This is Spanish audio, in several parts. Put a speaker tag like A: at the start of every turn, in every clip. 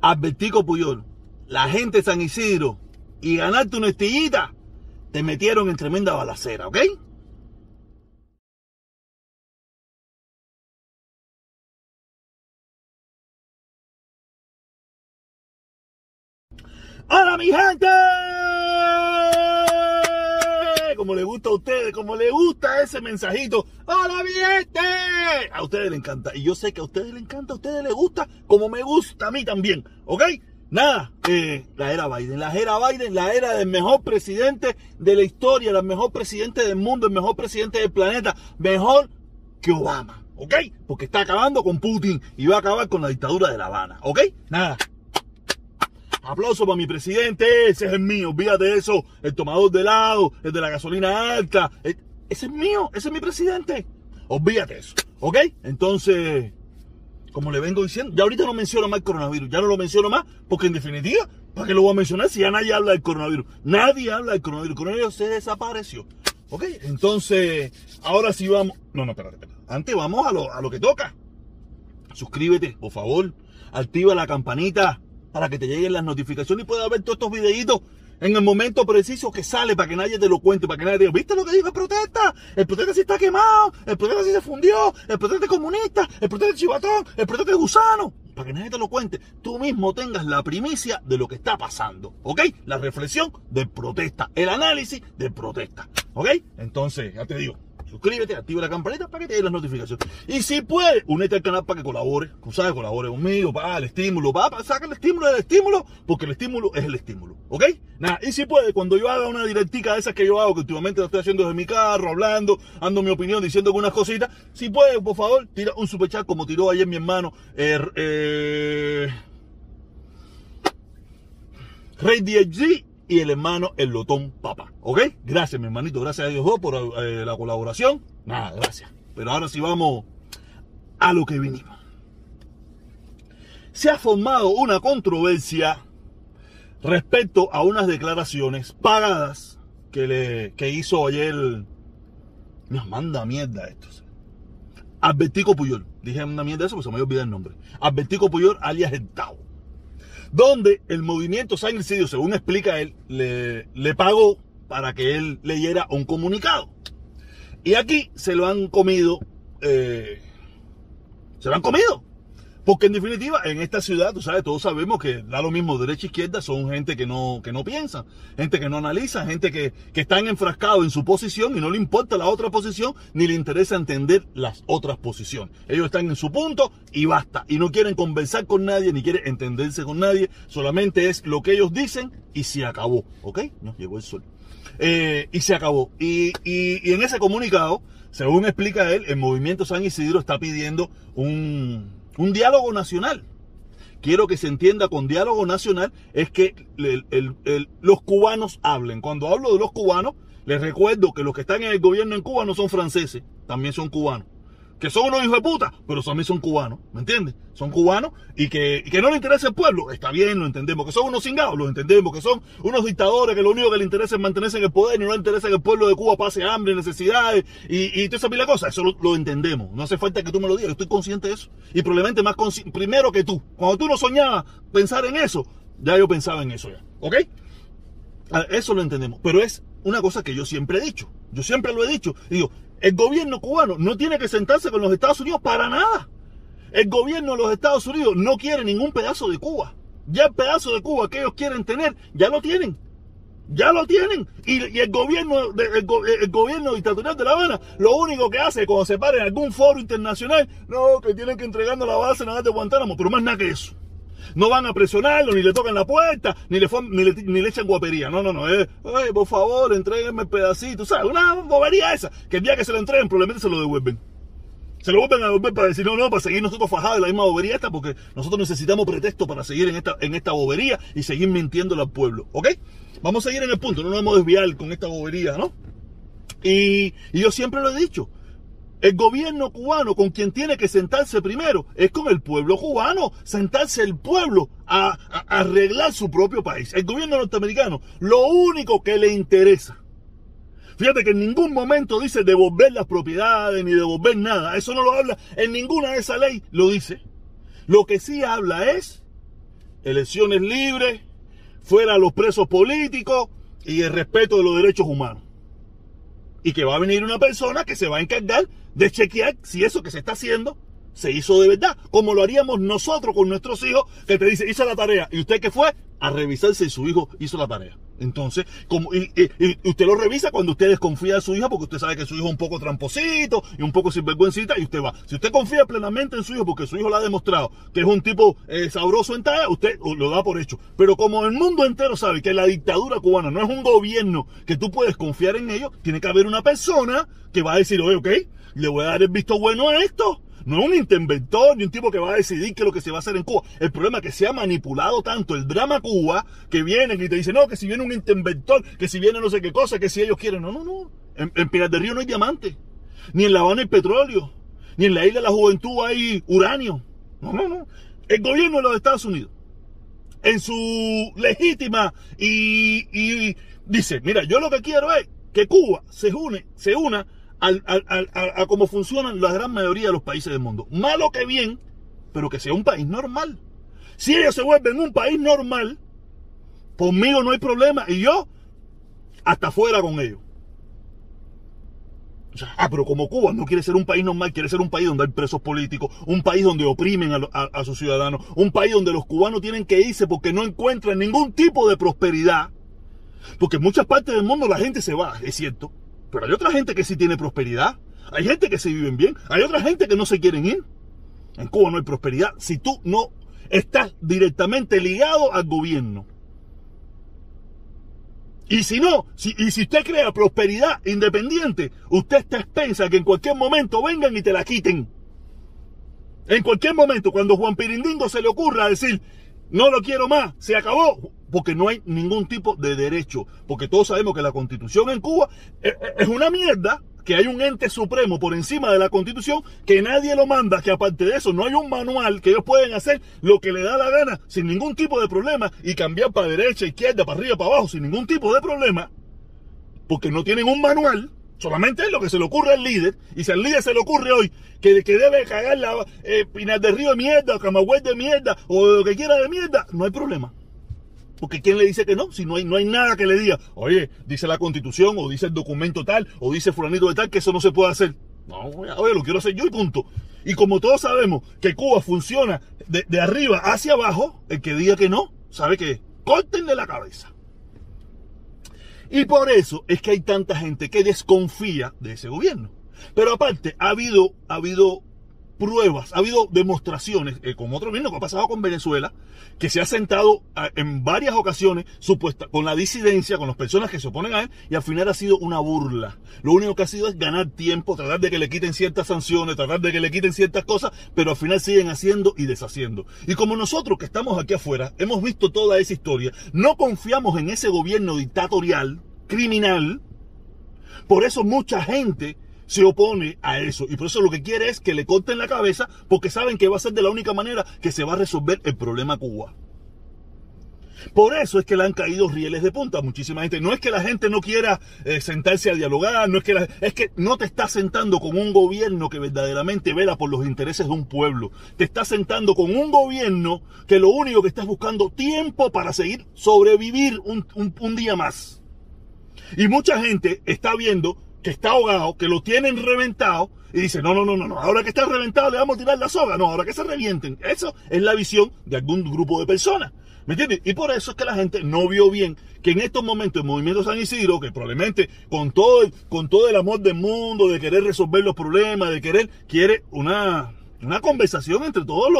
A: Albertico Puyol, la gente de San Isidro y ganarte una estillita, te metieron en tremenda balacera, ¿ok? ¡Hola mi gente! Como le gusta a ustedes, como le gusta ese mensajito. ¡Hola mi! A ustedes les encanta. Y yo sé que a ustedes les encanta, a ustedes les gusta, como me gusta a mí también. ¿Ok? Nada, eh, la era Biden, la era Biden, la era del mejor presidente de la historia, el mejor presidente del mundo, el mejor presidente del planeta, mejor que Obama, ¿ok? Porque está acabando con Putin y va a acabar con la dictadura de La Habana, ¿ok? Nada, Aplauso para mi presidente, ese es el mío, olvídate de eso. El tomador de helado, el de la gasolina alta. Ese es mío, ese es mi presidente. Olvídate de eso, ¿ok? Entonces, como le vengo diciendo, ya ahorita no menciono más el coronavirus, ya no lo menciono más, porque en definitiva, ¿para qué lo voy a mencionar si ya nadie habla del coronavirus? Nadie habla del coronavirus, el coronavirus se desapareció. ¿Ok? Entonces, ahora sí vamos. No, no, espérate, espérate. Antes vamos a lo, a lo que toca. Suscríbete, por favor. Activa la campanita para que te lleguen las notificaciones y puedas ver todos estos videitos en el momento preciso que sale para que nadie te lo cuente, para que nadie diga, ¿viste lo que dijo el protesta? El protesta sí está quemado, el protesta sí se fundió, el protesta es comunista, el protesta es chivatón, el protesta es gusano. Para que nadie te lo cuente, tú mismo tengas la primicia de lo que está pasando, ¿ok? La reflexión del protesta, el análisis del protesta, ¿ok? Entonces, ya te digo, suscríbete, activa la campanita para que te den las notificaciones. Y si puedes, únete al canal para que colabore, tú sabes, colabore conmigo, para el estímulo, para, saca el estímulo del estímulo, porque el estímulo es el estímulo, ¿ok? Nada, y si puede, cuando yo haga una directica de esas que yo hago, que últimamente lo estoy haciendo desde mi carro, hablando, dando mi opinión, diciendo algunas cositas, si puede, por favor, tira un superchat como tiró ayer mi hermano, eh, eh, y el hermano El Lotón Papa. ¿Ok? Gracias, mi hermanito. Gracias a Dios por eh, la colaboración. Nada, gracias. Pero ahora sí vamos a lo que vinimos. Se ha formado una controversia respecto a unas declaraciones pagadas que, le, que hizo ayer. Nos manda mierda esto. Albertico Puyol. Dije una mierda eso porque se me olvidó el nombre. Albertico Puyol alias el Tao donde el movimiento San Isidro, según explica él, le, le pagó para que él leyera un comunicado. Y aquí se lo han comido, eh, se lo han comido. Porque en definitiva, en esta ciudad, tú sabes, todos sabemos que da lo mismo derecha e izquierda, son gente que no, que no piensa, gente que no analiza, gente que, que están enfrascados en su posición y no le importa la otra posición, ni le interesa entender las otras posiciones. Ellos están en su punto y basta. Y no quieren conversar con nadie, ni quieren entenderse con nadie, solamente es lo que ellos dicen y se acabó. ¿Ok? Nos llegó el sol. Eh, y se acabó. Y, y, y en ese comunicado, según explica él, el movimiento San Isidro está pidiendo un un diálogo nacional. Quiero que se entienda con diálogo nacional es que los cubanos hablen. Cuando hablo de los cubanos, les recuerdo que los que están en el gobierno en Cuba no son franceses, también son cubanos que son unos hijos de puta, pero también son cubanos, ¿me entiendes? Son cubanos y que, no le interesa el pueblo, está bien, lo entendemos, que son unos cingados, lo entendemos, que son unos dictadores que lo único que les interesa es mantenerse en el poder y no le interesa que el pueblo de Cuba pase hambre, necesidades y, y toda esa pila cosas, eso lo, entendemos, no hace falta que tú me lo digas, estoy consciente de eso. Y probablemente más primero que tú, cuando tú no soñabas pensar en eso, ya yo pensaba en eso ya, ¿ok? Eso lo entendemos, pero es una cosa que yo siempre he dicho, yo siempre lo he dicho, digo, el gobierno cubano no tiene que sentarse con los Estados Unidos para nada. El gobierno de los Estados Unidos no quiere ningún pedazo de Cuba. Ya el pedazo de Cuba que ellos quieren tener, ya lo tienen. Ya lo tienen. Y, el gobierno de, el, gobierno dictatorial de La Habana, lo único que hace cuando se para en algún foro internacional, no, que tienen que entregarnos la base nada de Guantánamo, pero más nada que eso. No van a presionarlo, ni le tocan la puerta, ni le, ni le, echan guapería. No, no, no. Eh, por favor, entréguenme el pedacito. ¿Sabes? Una bobería esa. Que el día que se lo entreguen, probablemente se lo devuelven. Se lo vuelven a devolver para decir, no, no, para seguir nosotros fajados en la misma bobería esta, porque nosotros necesitamos pretexto para seguir en esta, en esta bobería y seguir mintiéndole al pueblo. ¿Ok? Vamos a seguir en el punto, no nos vamos a desviar con esta bobería, ¿no? Y, y yo siempre lo he dicho, el gobierno cubano con quien tiene que sentarse primero es con el pueblo cubano, sentarse el pueblo a, arreglar su propio país. El gobierno norteamericano, lo único que le interesa. Fíjate que en ningún momento dice devolver las propiedades ni devolver nada. Eso no lo habla en ninguna de esas leyes, lo dice. Lo que sí habla es elecciones libres, fuera los presos políticos y el respeto de los derechos humanos. Y que va a venir una persona que se va a encargar de chequear si eso que se está haciendo se hizo de verdad, como lo haríamos nosotros con nuestros hijos, que te dice, hice la tarea, y usted que fue a revisar si su hijo hizo la tarea. Entonces, como, y, usted lo revisa cuando usted desconfía de su hija, porque usted sabe que su hijo es un poco tramposito y un poco sinvergüencita, y usted va. Si usted confía plenamente en su hijo, porque su hijo le ha demostrado que es un tipo eh, sabroso en talla, usted lo da por hecho. Pero como el mundo entero sabe que la dictadura cubana no es un gobierno que tú puedes confiar en ellos, tiene que haber una persona que va a decir, oye, ok, le voy a dar el visto bueno a esto no es un interventor ni un tipo que va a decidir qué es lo que se va a hacer en Cuba. El problema es que se ha manipulado tanto el drama Cuba que vienen y te dicen, no, que si viene un interventor, que si viene no sé qué cosa, que si ellos quieren. No, no, no. En, en del Río no hay diamante. Ni en La Habana hay petróleo. Ni en la isla de la juventud hay uranio. No, no, no. El gobierno de los Estados Unidos, en su legítima y, y dice, mira, yo lo que quiero es que Cuba se une, se una a cómo funcionan la gran mayoría de los países del mundo. Malo que bien, pero que sea un país normal. Si ellos se vuelven un país normal, conmigo no hay problema y yo hasta fuera con ellos. ah, pero como Cuba no quiere ser un país normal, quiere ser un país donde hay presos políticos, un país donde oprimen a sus ciudadanos, un país donde los cubanos tienen que irse porque no encuentran ningún tipo de prosperidad. Porque en muchas partes del mundo la gente se va, es cierto. Pero hay otra gente que sí tiene prosperidad. Hay gente que se viven bien. Hay otra gente que no se quieren ir. En Cuba no hay prosperidad si tú no estás directamente ligado al gobierno. Y si no, y si usted crea prosperidad independiente, usted está expensa que en cualquier momento vengan y te la quiten. En cualquier momento, cuando Juan Pirindingo se le ocurra decir, no lo quiero más, se acabó, porque no hay ningún tipo de derecho, porque todos sabemos que la constitución en Cuba es una mierda, que hay un ente supremo por encima de la constitución, que nadie lo manda, que aparte de eso no hay un manual, que ellos pueden hacer lo que le da la gana sin ningún tipo de problema y cambiar para derecha, izquierda, para arriba, para abajo sin ningún tipo de problema, porque no tienen un manual. Solamente lo que se le ocurre al líder. Y si al líder se le ocurre hoy que, que debe cagar la eh, Pinar Río de mierda, Camagüey de mierda, o lo que quiera de mierda, no hay problema. Porque ¿quién le dice que no? Si no hay, no hay nada que le diga, oye, dice la constitución, o dice el documento tal, o dice fulanito de tal, que eso no se puede hacer. No, oye, lo quiero hacer yo y punto. Y como todos sabemos que Cuba funciona de, de arriba hacia abajo, el que diga que no, sabe que córtenle la cabeza. Y por eso es que hay tanta gente que desconfía de ese gobierno. Pero aparte, ha habido, ha habido pruebas, ha habido demostraciones, eh, como otro mismo que ha pasado con Venezuela, que se ha sentado ah, en varias ocasiones supuesta, con la disidencia, con las personas que se oponen a él, y al final ha sido una burla. Lo único que ha sido es ganar tiempo, tratar de que le quiten ciertas sanciones, tratar de que le quiten ciertas cosas, pero al final siguen haciendo y deshaciendo. Y como nosotros que estamos aquí afuera, hemos visto toda esa historia, no confiamos en ese gobierno dictatorial, criminal, por eso mucha gente se opone a eso. Y por eso lo que quiere es que le corten la cabeza porque saben que va a ser de la única manera que se va a resolver el problema Cuba. Por eso es que le han caído rieles de punta a muchísima gente. No es que la gente no quiera eh, sentarse a dialogar, no es que es que no te estás sentando con un gobierno que verdaderamente vela por los intereses de un pueblo. Te estás sentando con un gobierno que lo único que estás buscando tiempo para seguir sobrevivir un, un día más. Y mucha gente está viendo que está ahogado, que lo tienen reventado, y dice, no, no, no, no, no, ahora que está reventado le vamos a tirar la soga, no, ahora que se revienten. Eso es la visión de algún grupo de personas. ¿Me entiendes? Y por eso es que la gente no vio bien que en estos momentos el movimiento San Isidro, que probablemente con todo el, con todo el amor del mundo, de querer resolver los problemas, de querer, quiere una, una conversación entre todas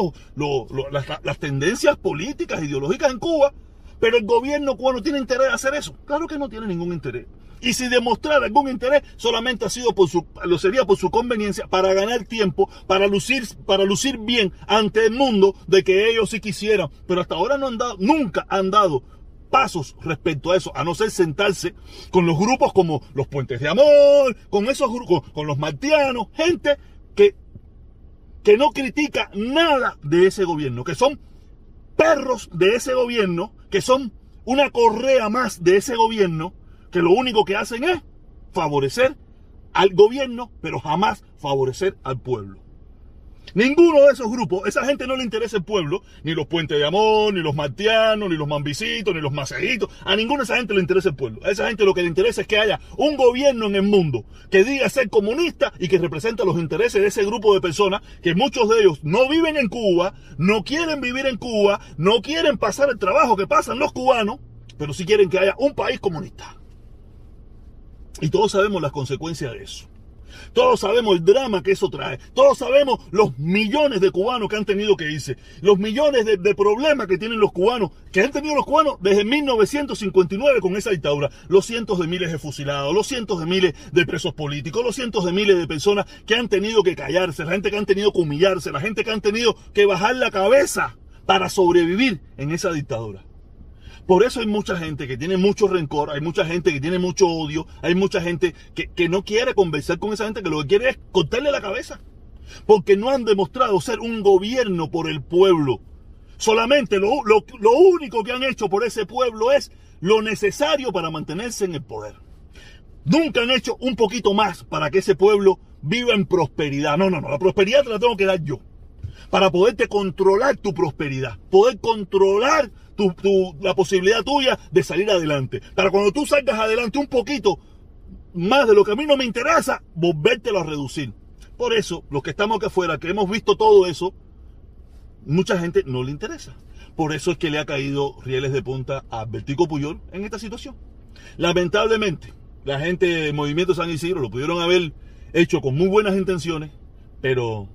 A: las, las tendencias políticas, ideológicas en Cuba, pero el gobierno cubano tiene interés en hacer eso. Claro que no tiene ningún interés. Y si demostrar algún interés, solamente ha sido por su, lo sería por su conveniencia, para ganar tiempo, para lucir, para lucir bien ante el mundo de que ellos sí quisieran. Pero hasta ahora no han dado, nunca han dado pasos respecto a eso, a no ser sentarse con los grupos como los Puentes de Amor, con esos grupos, con los martianos, gente que, que no critica nada de ese gobierno, que son perros de ese gobierno, que son una correa más de ese gobierno, que lo único que hacen es favorecer al gobierno, pero jamás favorecer al pueblo. Ninguno de esos grupos, esa gente no le interesa el pueblo, ni los puentes de amor, ni los martianos, ni los mambisitos, ni los macejitos. A ninguna de esa gente le interesa el pueblo. A esa gente lo que le interesa es que haya un gobierno en el mundo que diga ser comunista y que represente los intereses de ese grupo de personas que muchos de ellos no viven en Cuba, no quieren vivir en Cuba, no quieren pasar el trabajo que pasan los cubanos, pero sí quieren que haya un país comunista. Y todos sabemos las consecuencias de eso. Todos sabemos el drama que eso trae. Todos sabemos los millones de cubanos que han tenido que irse. Los millones de, problemas que tienen los cubanos, que han tenido los cubanos desde 1959 con esa dictadura. Los cientos de miles de fusilados, los cientos de miles de presos políticos, los cientos de miles de personas que han tenido que callarse, la gente que han tenido que humillarse, la gente que han tenido que bajar la cabeza para sobrevivir en esa dictadura. Por eso hay mucha gente que tiene mucho rencor, hay mucha gente que tiene mucho odio, hay mucha gente que, no quiere conversar con esa gente, que lo que quiere es cortarle la cabeza. Porque no han demostrado ser un gobierno por el pueblo. Solamente lo, lo único que han hecho por ese pueblo es lo necesario para mantenerse en el poder. Nunca han hecho un poquito más para que ese pueblo viva en prosperidad. No, no, no, la prosperidad te la tengo que dar yo. Para poderte controlar tu prosperidad, poder controlar la posibilidad tuya de salir adelante. Para cuando tú salgas adelante un poquito más de lo que a mí no me interesa, volvértelo a reducir. Por eso, los que estamos aquí afuera, que hemos visto todo eso, mucha gente no le interesa. Por eso es que le ha caído rieles de punta a Bertico Puyol en esta situación. Lamentablemente, la gente de Movimiento San Isidro lo pudieron haber hecho con muy buenas intenciones, pero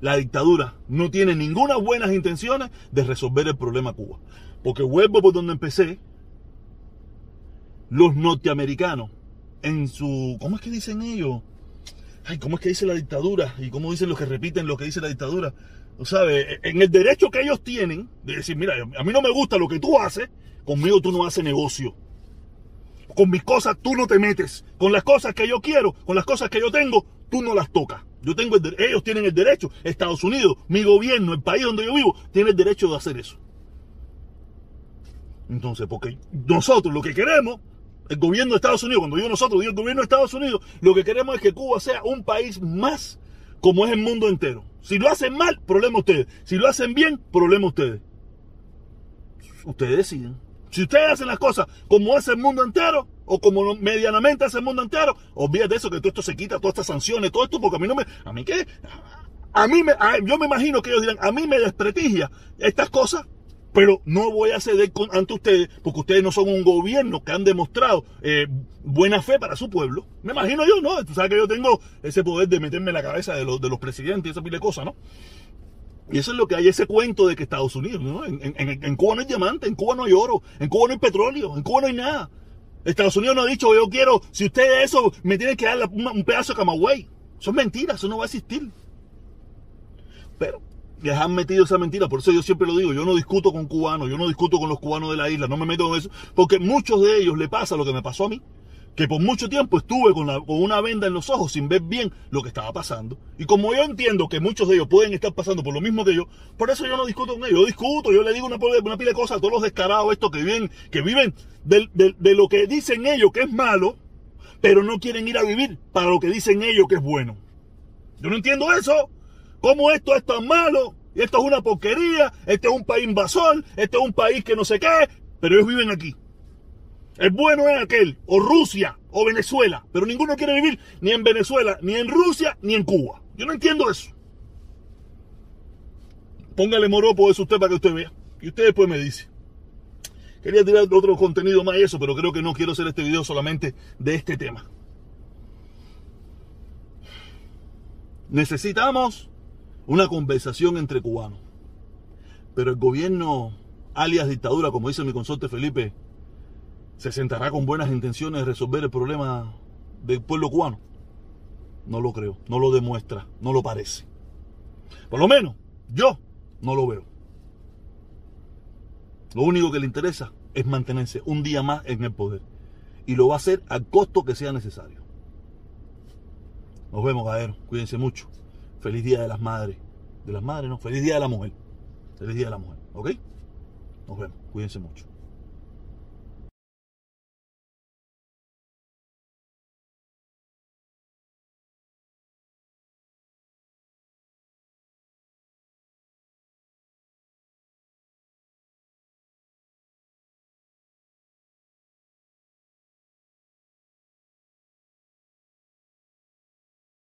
A: la dictadura no tiene ninguna buenas intenciones de resolver el problema Cuba. Porque vuelvo por donde empecé. Los norteamericanos, en su. ¿Cómo es que dicen ellos? Ay, ¿cómo es que dice la dictadura? Y cómo dicen los que repiten lo que dice la dictadura. O sabe, en el derecho que ellos tienen de decir, mira, a mí no me gusta lo que tú haces, conmigo tú no haces negocio. Con mis cosas tú no te metes. Con las cosas que yo quiero, con las cosas que yo tengo, tú no las tocas. Yo tengo ellos tienen el derecho, Estados Unidos, mi gobierno, el país donde yo vivo, tiene el derecho de hacer eso. Entonces, porque nosotros lo que queremos, el gobierno de Estados Unidos, cuando digo nosotros, digo el gobierno de Estados Unidos, lo que queremos es que Cuba sea un país más como es el mundo entero. Si lo hacen mal, problema ustedes. Si lo hacen bien, problema ustedes. Ustedes deciden. Si ustedes hacen las cosas como hace el mundo entero, o como medianamente hace el mundo entero, olvídate eso, que todo esto se quita, todas estas sanciones, todo esto, porque a mí no me. ¿A mí qué? A mí me. yo me imagino que ellos dirán, a mí me desprestigia estas cosas pero no voy a ceder ante ustedes porque ustedes no son un gobierno que han demostrado eh, buena fe para su pueblo. Me imagino yo, ¿no? Tú sabes que yo tengo ese poder de meterme en la cabeza de los, de los presidentes y esa pile de cosas, ¿no? Y eso es lo que hay, ese cuento de que Estados Unidos, ¿no? En, Cuba no hay diamante, en Cuba no hay oro, en Cuba no hay petróleo, en Cuba no hay nada. Estados Unidos no ha dicho, yo quiero, si ustedes eso, me tienen que dar un pedazo de Camagüey. Eso es mentira, eso no va a existir. Pero les han metido esa mentira. Por eso yo siempre lo digo, yo no discuto con cubanos, yo no discuto con los cubanos de la isla, no me meto en eso, porque muchos de ellos le pasa lo que me pasó a mí, que por mucho tiempo estuve con, una venda en los ojos sin ver bien lo que estaba pasando. Y como yo entiendo que muchos de ellos pueden estar pasando por lo mismo que yo, por eso yo no discuto con ellos. Yo discuto, yo le digo una, una pila de cosas a todos los descarados estos que viven, que viven de lo que dicen ellos que es malo, pero no quieren ir a vivir para lo que dicen ellos que es bueno. Yo no entiendo eso. ¿Cómo esto es tan malo? Esto es una porquería, este es un país invasor, este es un país que no sé qué, pero ellos viven aquí. El bueno es aquel, o Rusia, o Venezuela, pero ninguno quiere vivir ni en Venezuela, ni en Rusia, ni en Cuba. Yo no entiendo eso. Póngale moropo eso usted para que usted vea. Y usted después me dice. Quería tirar otro contenido más eso, pero creo que no quiero hacer este video solamente de este tema. Necesitamos una conversación entre cubanos. Pero el gobierno, alias dictadura, como dice mi consorte Felipe, se sentará con buenas intenciones de resolver el problema del pueblo cubano. No lo creo, no lo demuestra, no lo parece. Por lo menos, yo no lo veo. Lo único que le interesa es mantenerse un día más en el poder. Y lo va a hacer al costo que sea necesario. Nos vemos, Gaero. Cuídense mucho. Feliz Día de las Madres. De las Madres, ¿no? Feliz Día de la Mujer. Feliz Día de la Mujer. ¿Ok? Nos vemos. Cuídense mucho.